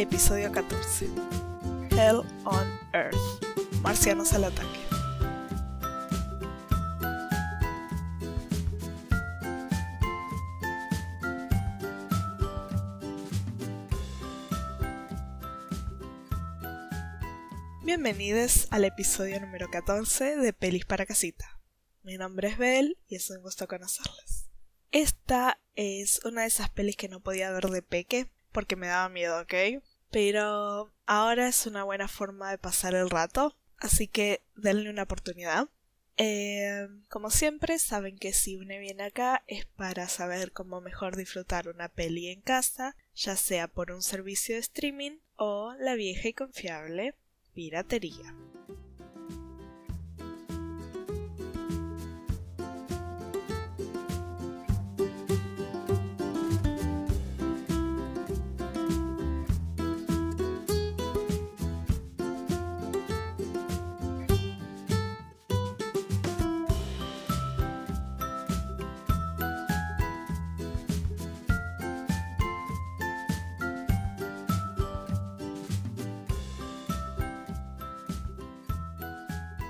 Episodio 14. Hell on Earth. Marcianos al ataque. Bienvenidos al episodio número 14 de Pelis para Casita. Mi nombre es Bel y es un gusto conocerles. Esta es una de esas pelis que no podía ver de peque porque me daba miedo, ¿ok? Pero ahora es una buena forma de pasar el rato, así que denle una oportunidad. Eh, como siempre, saben que si uno viene acá es para saber cómo mejor disfrutar una peli en casa, ya sea por un servicio de streaming o la vieja y confiable piratería.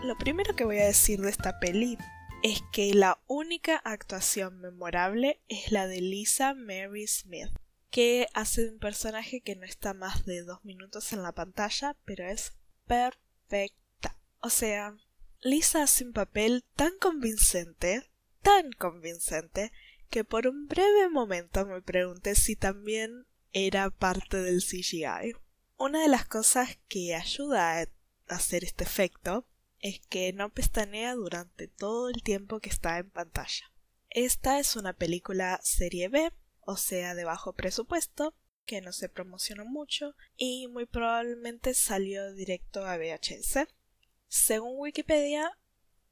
Lo primero que voy a decir de esta peli es que la única actuación memorable es la de Lisa Mary Smith, que hace un personaje que no está más de dos minutos en la pantalla, pero es perfecta. O sea, Lisa hace un papel tan convincente, tan convincente, que por un breve momento me pregunté si también era parte del CGI. Una de las cosas que ayuda a hacer este efecto es que no pestanea durante todo el tiempo que está en pantalla. Esta es una película serie B, o sea, de bajo presupuesto, que no se promocionó mucho y muy probablemente salió directo a VHS. Según Wikipedia,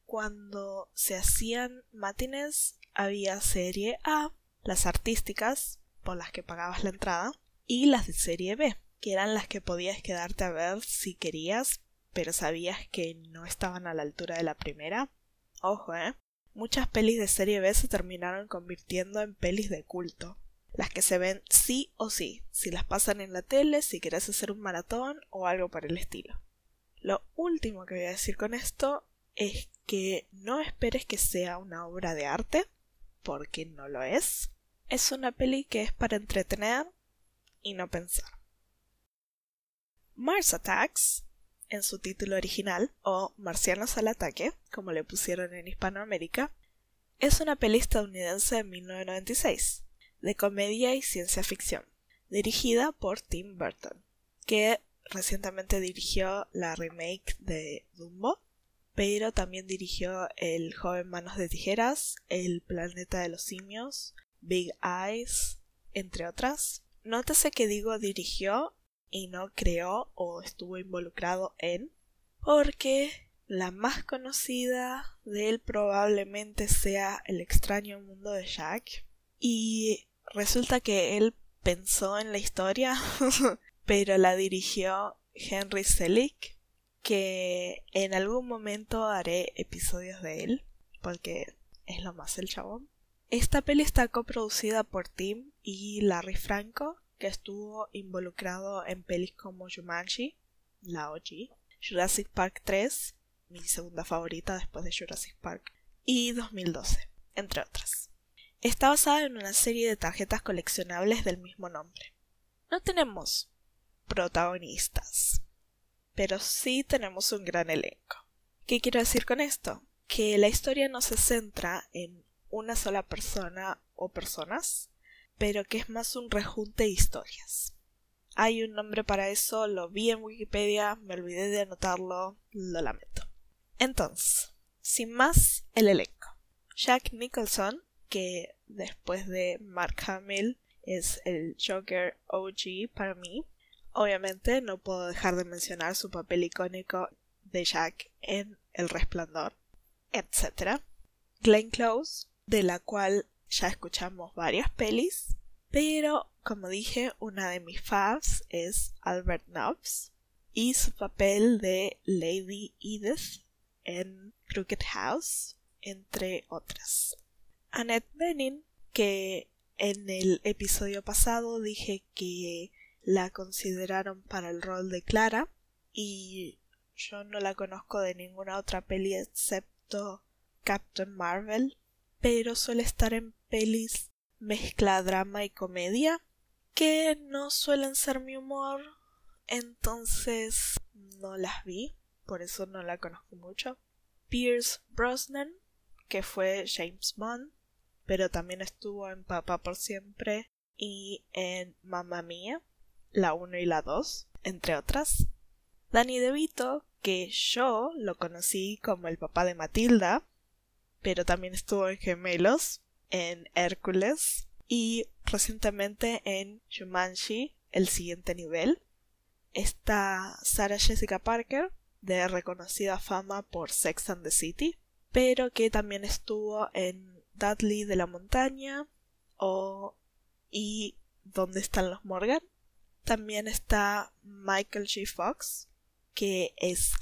cuando se hacían matines había serie A, las artísticas, por las que pagabas la entrada, y las de serie B, que eran las que podías quedarte a ver si querías pero sabías que no estaban a la altura de la primera. Ojo, eh. Muchas pelis de serie B se terminaron convirtiendo en pelis de culto. Las que se ven sí o sí, si las pasan en la tele, si quieres hacer un maratón o algo por el estilo. Lo último que voy a decir con esto es que no esperes que sea una obra de arte, porque no lo es. Es una peli que es para entretener y no pensar. Mars Attacks en su título original, o Marcianos al ataque, como le pusieron en Hispanoamérica, es una peli estadounidense de 1996, de comedia y ciencia ficción, dirigida por Tim Burton, que recientemente dirigió la remake de Dumbo, pero también dirigió El joven manos de tijeras, El planeta de los simios, Big Eyes, entre otras. Nótese que digo dirigió y no creó o estuvo involucrado en, porque la más conocida de él probablemente sea El extraño mundo de Jack, y resulta que él pensó en la historia, pero la dirigió Henry Selick, que en algún momento haré episodios de él, porque es lo más el chabón. Esta peli está coproducida por Tim y Larry Franco, que estuvo involucrado en pelis como Jumanji, la Jurassic Park 3, mi segunda favorita después de Jurassic Park, y 2012, entre otras. Está basada en una serie de tarjetas coleccionables del mismo nombre. No tenemos protagonistas, pero sí tenemos un gran elenco. ¿Qué quiero decir con esto? Que la historia no se centra en una sola persona o personas, pero que es más un rejunte de historias. Hay un nombre para eso, lo vi en Wikipedia, me olvidé de anotarlo, lo lamento. Entonces, sin más, el elenco. Jack Nicholson, que después de Mark Hamill es el Joker OG para mí. Obviamente no puedo dejar de mencionar su papel icónico de Jack en El Resplandor, etc. Glenn Close, de la cual ya escuchamos varias pelis, pero como dije, una de mis faves es Albert Nobbs y su papel de Lady Edith en Crooked House, entre otras. Annette Bening, que en el episodio pasado dije que la consideraron para el rol de Clara y yo no la conozco de ninguna otra peli excepto Captain Marvel, pero suele estar en pelis mezcla drama y comedia que no suelen ser mi humor, entonces no las vi, por eso no la conozco mucho. Pierce Brosnan, que fue James Bond, pero también estuvo en Papá por siempre y en Mamma Mía, la 1 y la 2, entre otras. Danny DeVito, que yo lo conocí como el papá de Matilda, pero también estuvo en Gemelos, en Hércules y recientemente en Shumanshi, el siguiente nivel. Está Sarah Jessica Parker, de reconocida fama por Sex and the City, pero que también estuvo en Dudley de la Montaña o y ¿Dónde están los Morgan? También está Michael G. Fox, que es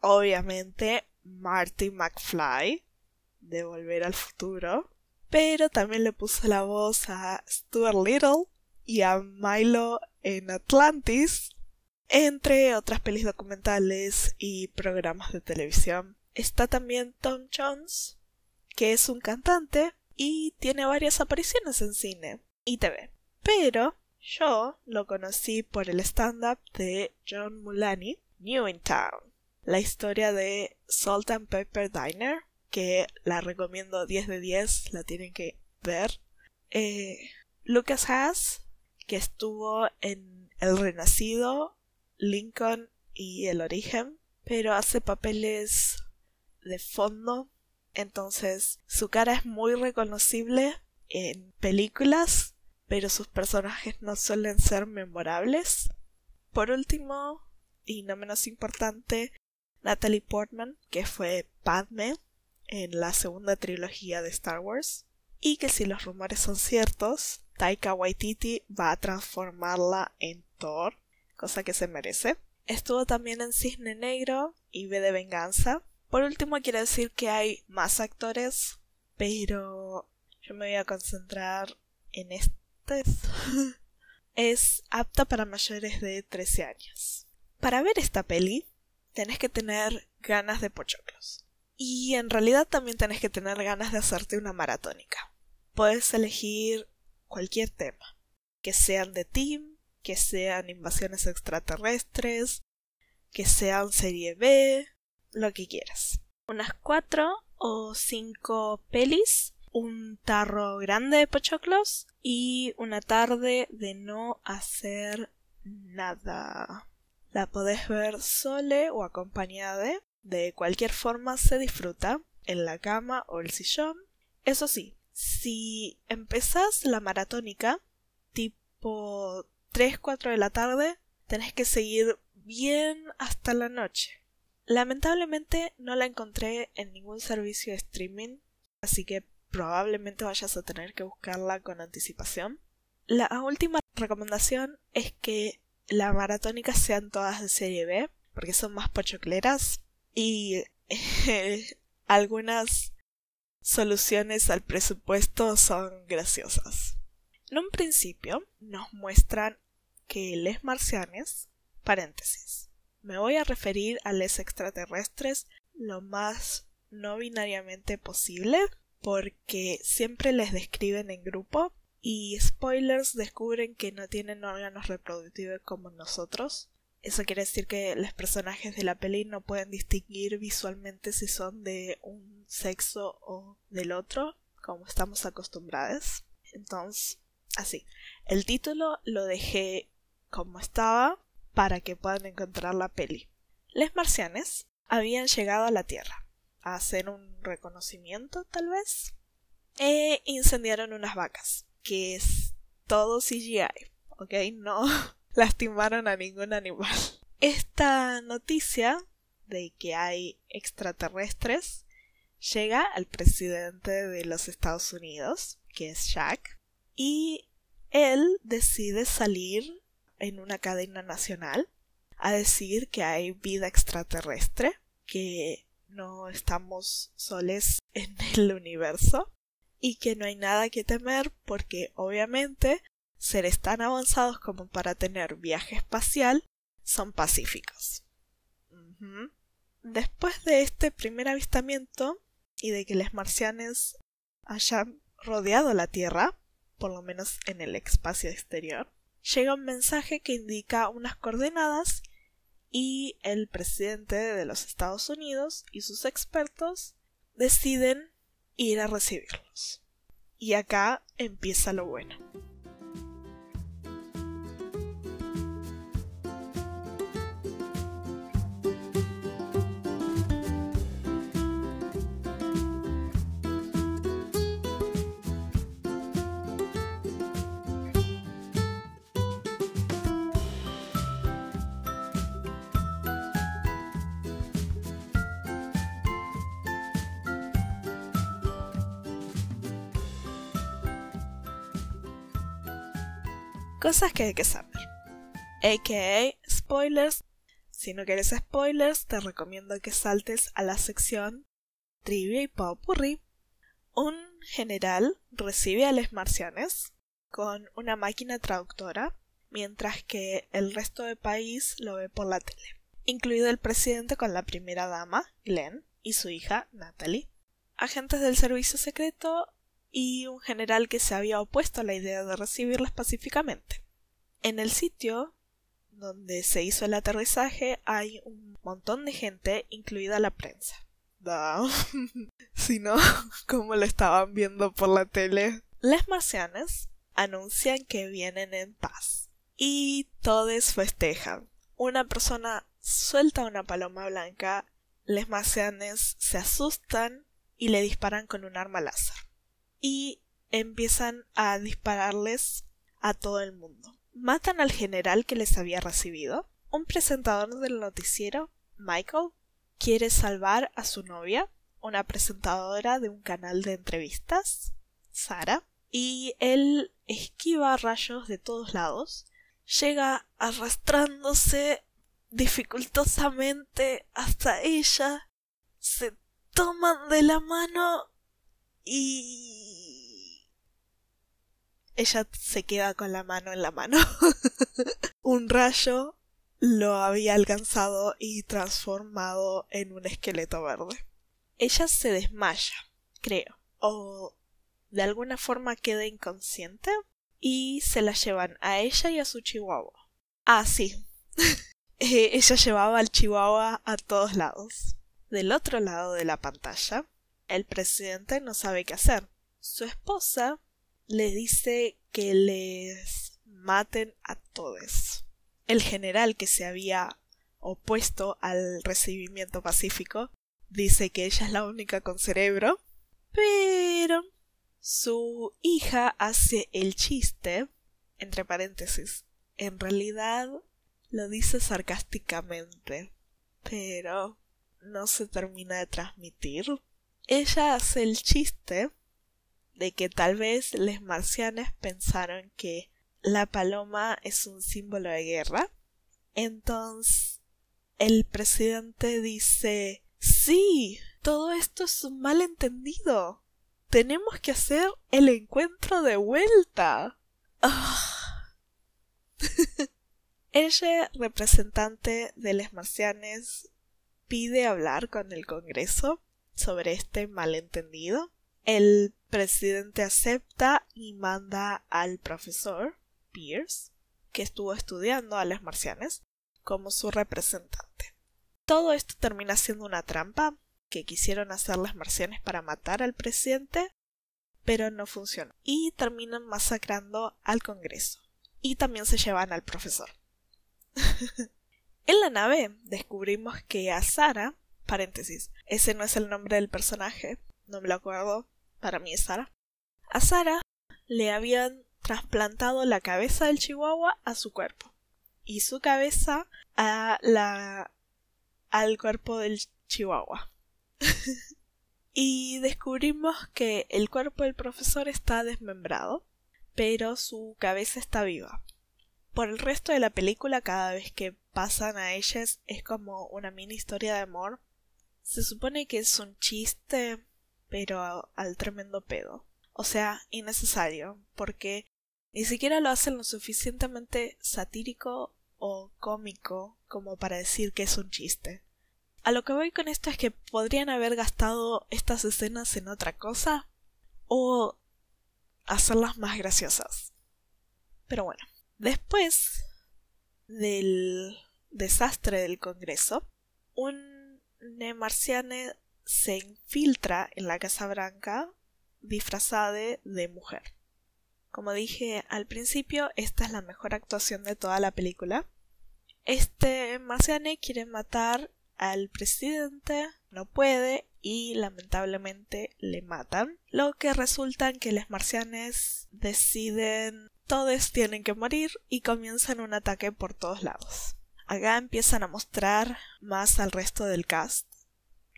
obviamente Marty McFly de Volver al Futuro, pero también le puso la voz a Stuart Little y a Milo en Atlantis, entre otras pelis documentales y programas de televisión. Está también Tom Jones, que es un cantante y tiene varias apariciones en cine y TV. Pero yo lo conocí por el stand-up de John Mulaney, New in Town, la historia de Salt and Pepper Diner, que la recomiendo 10 de 10, la tienen que ver. Eh, Lucas Haas, que estuvo en El Renacido, Lincoln y El Origen, pero hace papeles de fondo, entonces su cara es muy reconocible en películas pero sus personajes no suelen ser memorables. Por último, y no menos importante, Natalie Portman, que fue Padme en la segunda trilogía de Star Wars, y que si los rumores son ciertos, Taika Waititi va a transformarla en Thor, cosa que se merece. Estuvo también en Cisne Negro y V de Venganza. Por último, quiero decir que hay más actores, pero yo me voy a concentrar en este es apta para mayores de 13 años. Para ver esta peli, tenés que tener ganas de pochoclos. Y en realidad también tenés que tener ganas de hacerte una maratónica. Puedes elegir cualquier tema, que sean de team, que sean invasiones extraterrestres, que sean serie B, lo que quieras. Unas cuatro o cinco pelis un tarro grande de pochoclos y una tarde de no hacer nada. La podés ver sole o acompañada de. De cualquier forma se disfruta, en la cama o el sillón. Eso sí, si empezás la maratónica, tipo 3-4 de la tarde, tenés que seguir bien hasta la noche. Lamentablemente no la encontré en ningún servicio de streaming, así que probablemente vayas a tener que buscarla con anticipación. La última recomendación es que las maratónicas sean todas de serie B, porque son más pochocleras y algunas soluciones al presupuesto son graciosas. En un principio nos muestran que les marcianes, paréntesis, me voy a referir a les extraterrestres lo más no binariamente posible porque siempre les describen en grupo y spoilers descubren que no tienen órganos reproductivos como nosotros. Eso quiere decir que los personajes de la peli no pueden distinguir visualmente si son de un sexo o del otro, como estamos acostumbrados. Entonces, así. El título lo dejé como estaba para que puedan encontrar la peli. Les marcianes habían llegado a la Tierra a hacer un reconocimiento, tal vez. E incendiaron unas vacas, que es todo CGI, ¿ok? No lastimaron a ningún animal. Esta noticia de que hay extraterrestres llega al presidente de los Estados Unidos, que es Jack, y él decide salir en una cadena nacional a decir que hay vida extraterrestre, que no estamos soles en el universo y que no hay nada que temer porque obviamente seres tan avanzados como para tener viaje espacial son pacíficos. Después de este primer avistamiento y de que los marcianos hayan rodeado la Tierra, por lo menos en el espacio exterior, llega un mensaje que indica unas coordenadas y el presidente de los Estados Unidos y sus expertos deciden ir a recibirlos. Y acá empieza lo bueno. Cosas que hay que saber. AKA spoilers. Si no quieres spoilers, te recomiendo que saltes a la sección Trivia y Popurrí. Un general recibe a los marcianes con una máquina traductora, mientras que el resto del país lo ve por la tele, incluido el presidente con la primera dama, Glenn, y su hija, Natalie. Agentes del servicio secreto y un general que se había opuesto a la idea de recibirlas pacíficamente. En el sitio donde se hizo el aterrizaje hay un montón de gente, incluida la prensa. si no, como lo estaban viendo por la tele. Las marcianas anuncian que vienen en paz. Y todos festejan. Una persona suelta una paloma blanca, les marcianes se asustan y le disparan con un arma láser y empiezan a dispararles a todo el mundo. Matan al general que les había recibido. Un presentador del noticiero, Michael, quiere salvar a su novia, una presentadora de un canal de entrevistas, Sara, y él esquiva rayos de todos lados, llega arrastrándose dificultosamente hasta ella, se toman de la mano y ella se queda con la mano en la mano. un rayo lo había alcanzado y transformado en un esqueleto verde. Ella se desmaya, creo, o de alguna forma queda inconsciente y se la llevan a ella y a su chihuahua. Ah, sí. Eh, ella llevaba al chihuahua a todos lados. Del otro lado de la pantalla el presidente no sabe qué hacer. Su esposa le dice que les maten a todos. El general que se había opuesto al recibimiento pacífico dice que ella es la única con cerebro, pero su hija hace el chiste, entre paréntesis, en realidad lo dice sarcásticamente, pero no se termina de transmitir ella hace el chiste de que tal vez los marcianos pensaron que la paloma es un símbolo de guerra. Entonces el presidente dice Sí, todo esto es un malentendido. Tenemos que hacer el encuentro de vuelta. Ah. Ella, representante de los marcianos, pide hablar con el Congreso sobre este malentendido. El presidente acepta y manda al profesor Pierce, que estuvo estudiando a las marcianes, como su representante. Todo esto termina siendo una trampa que quisieron hacer las marcianes para matar al presidente, pero no funcionó. Y terminan masacrando al Congreso. Y también se llevan al profesor. en la nave descubrimos que a Sara Paréntesis. Ese no es el nombre del personaje. No me lo acuerdo. Para mí es Sara. A Sara le habían trasplantado la cabeza del chihuahua a su cuerpo. Y su cabeza a la al cuerpo del chihuahua. y descubrimos que el cuerpo del profesor está desmembrado, pero su cabeza está viva. Por el resto de la película, cada vez que pasan a ellas, es como una mini historia de amor se supone que es un chiste, pero al tremendo pedo. O sea, innecesario, porque Ni siquiera lo hacen lo suficientemente satírico o cómico como para decir que es un chiste. A lo que voy con esto es que podrían haber gastado estas escenas en otra cosa o hacerlas más graciosas. Pero bueno, después del desastre del Congreso, un nemarciane se infiltra en la Casa Blanca disfrazada de mujer. Como dije al principio, esta es la mejor actuación de toda la película. Este marciane quiere matar al presidente, no puede y lamentablemente le matan, lo que resulta en que los marcianes deciden todos tienen que morir y comienzan un ataque por todos lados. Acá empiezan a mostrar más al resto del cast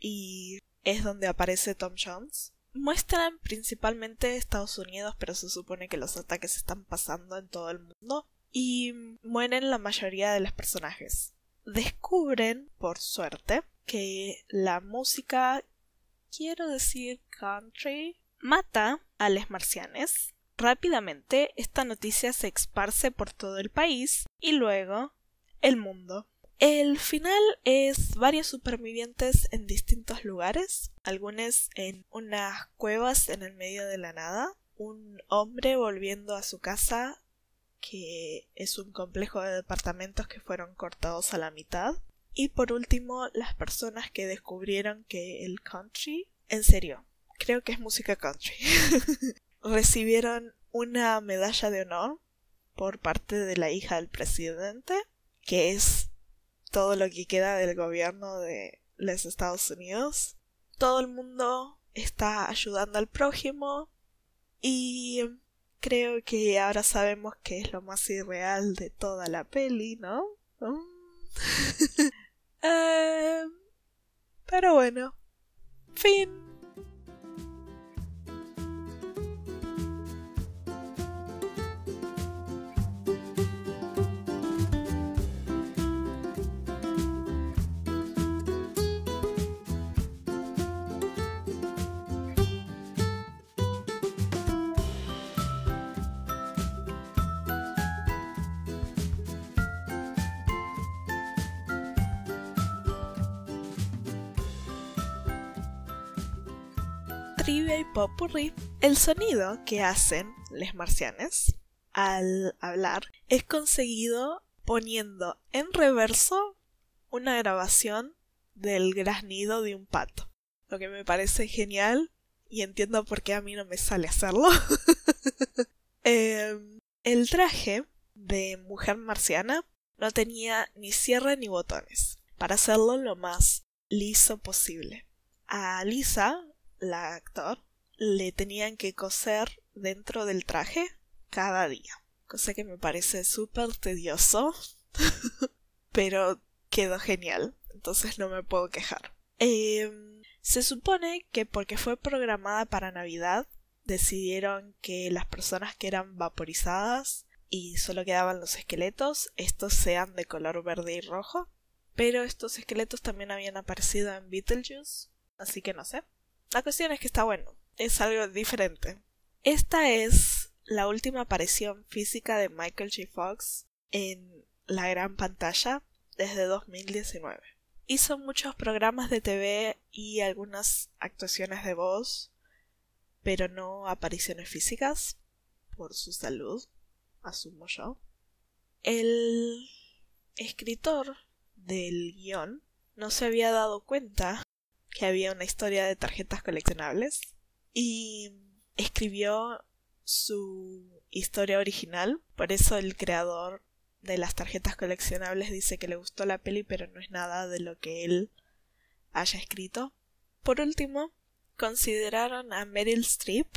y es donde aparece Tom Jones. Muestran principalmente Estados Unidos, pero se supone que los ataques están pasando en todo el mundo y mueren la mayoría de los personajes. Descubren, por suerte, que la música, quiero decir country, mata a los marcianes. Rápidamente esta noticia se esparce por todo el país y luego el mundo. El final es varios supervivientes en distintos lugares, algunos en unas cuevas en el medio de la nada, un hombre volviendo a su casa que es un complejo de departamentos que fueron cortados a la mitad, y por último las personas que descubrieron que el country, en serio, creo que es música country, recibieron una medalla de honor por parte de la hija del presidente, que es todo lo que queda del gobierno de los Estados Unidos. Todo el mundo está ayudando al prójimo y creo que ahora sabemos que es lo más irreal de toda la peli, ¿no? Eh, pero bueno, fin. Trivia y el sonido que hacen los marcianes al hablar es conseguido poniendo en reverso una grabación del graznido de un pato. Lo que me parece genial y entiendo por qué a mí no me sale hacerlo. Em, el traje de mujer marciana no tenía ni cierre ni botones, para hacerlo lo más liso posible. A Lisa la actor, le tenían que coser dentro del traje cada día. Cosa que me parece súper tedioso, pero quedó genial, entonces no me puedo quejar. Em, se supone que porque fue programada para Navidad, decidieron que las personas que eran vaporizadas y solo quedaban los esqueletos, estos sean de color verde y rojo. Pero estos esqueletos también habían aparecido en Beetlejuice, así que no sé. La cuestión es que está bueno, es algo diferente. Esta es la última aparición física de Michael J. Fox en la gran pantalla desde 2019. Hizo muchos programas de TV y algunas actuaciones de voz, pero no apariciones físicas por su salud, asumo yo. El escritor del guion no se había dado cuenta que había una historia de tarjetas coleccionables y escribió su historia original. Por eso el creador de las tarjetas coleccionables dice que le gustó la peli, pero no es nada de lo que él haya escrito. Por último, consideraron a Meryl Streep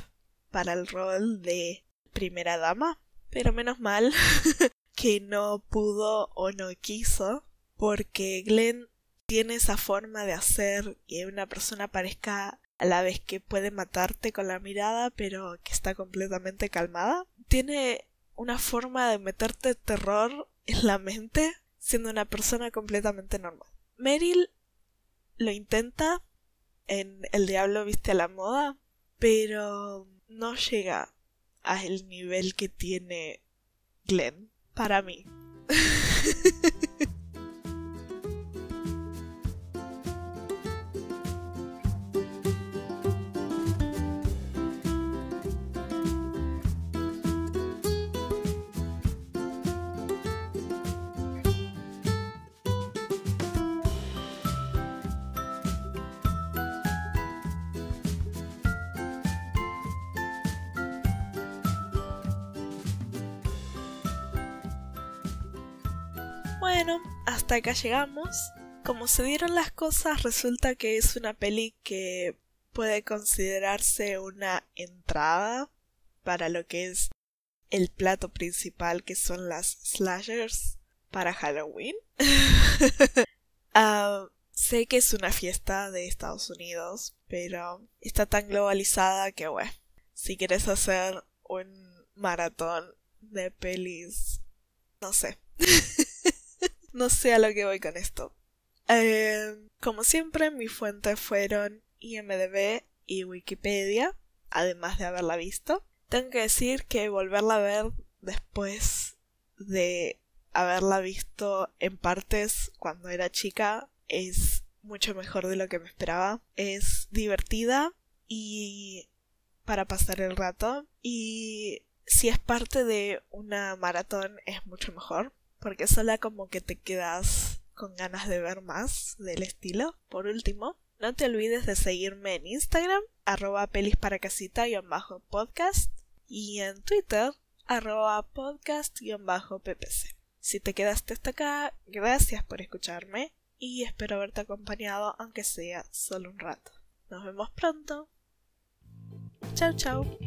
para el rol de primera dama, pero menos mal que no pudo o no quiso, porque Glenn tiene esa forma de hacer que una persona parezca a la vez que puede matarte con la mirada, pero que está completamente calmada. Tiene una forma de meterte terror en la mente siendo una persona completamente normal. Meryl lo intenta en El Diablo viste a la moda, pero no llega al nivel que tiene Glenn, para mí. Bueno, hasta acá llegamos. Como se dieron las cosas, resulta que es una peli que puede considerarse una entrada para lo que es el plato principal, que son las slashers para Halloween. Ah, sé que es una fiesta de Estados Unidos, pero está tan globalizada que, bueno, si quieres hacer un maratón de pelis, no sé. no sé a lo que voy con esto. Eh, como siempre, mis fuentes fueron IMDB y Wikipedia, además de haberla visto. Tengo que decir que volverla a ver después de haberla visto en partes cuando era chica es mucho mejor de lo que me esperaba. Es divertida y para pasar el rato y si es parte de una maratón es mucho mejor porque sola como que te quedas con ganas de ver más del estilo. Por último, no te olvides de seguirme en Instagram, arroba pelis para casita y bajo podcast, y en Twitter, arroba podcast-ppc. Si te quedaste hasta acá, gracias por escucharme y espero haberte acompañado aunque sea solo un rato. Nos vemos pronto. Chao, chao.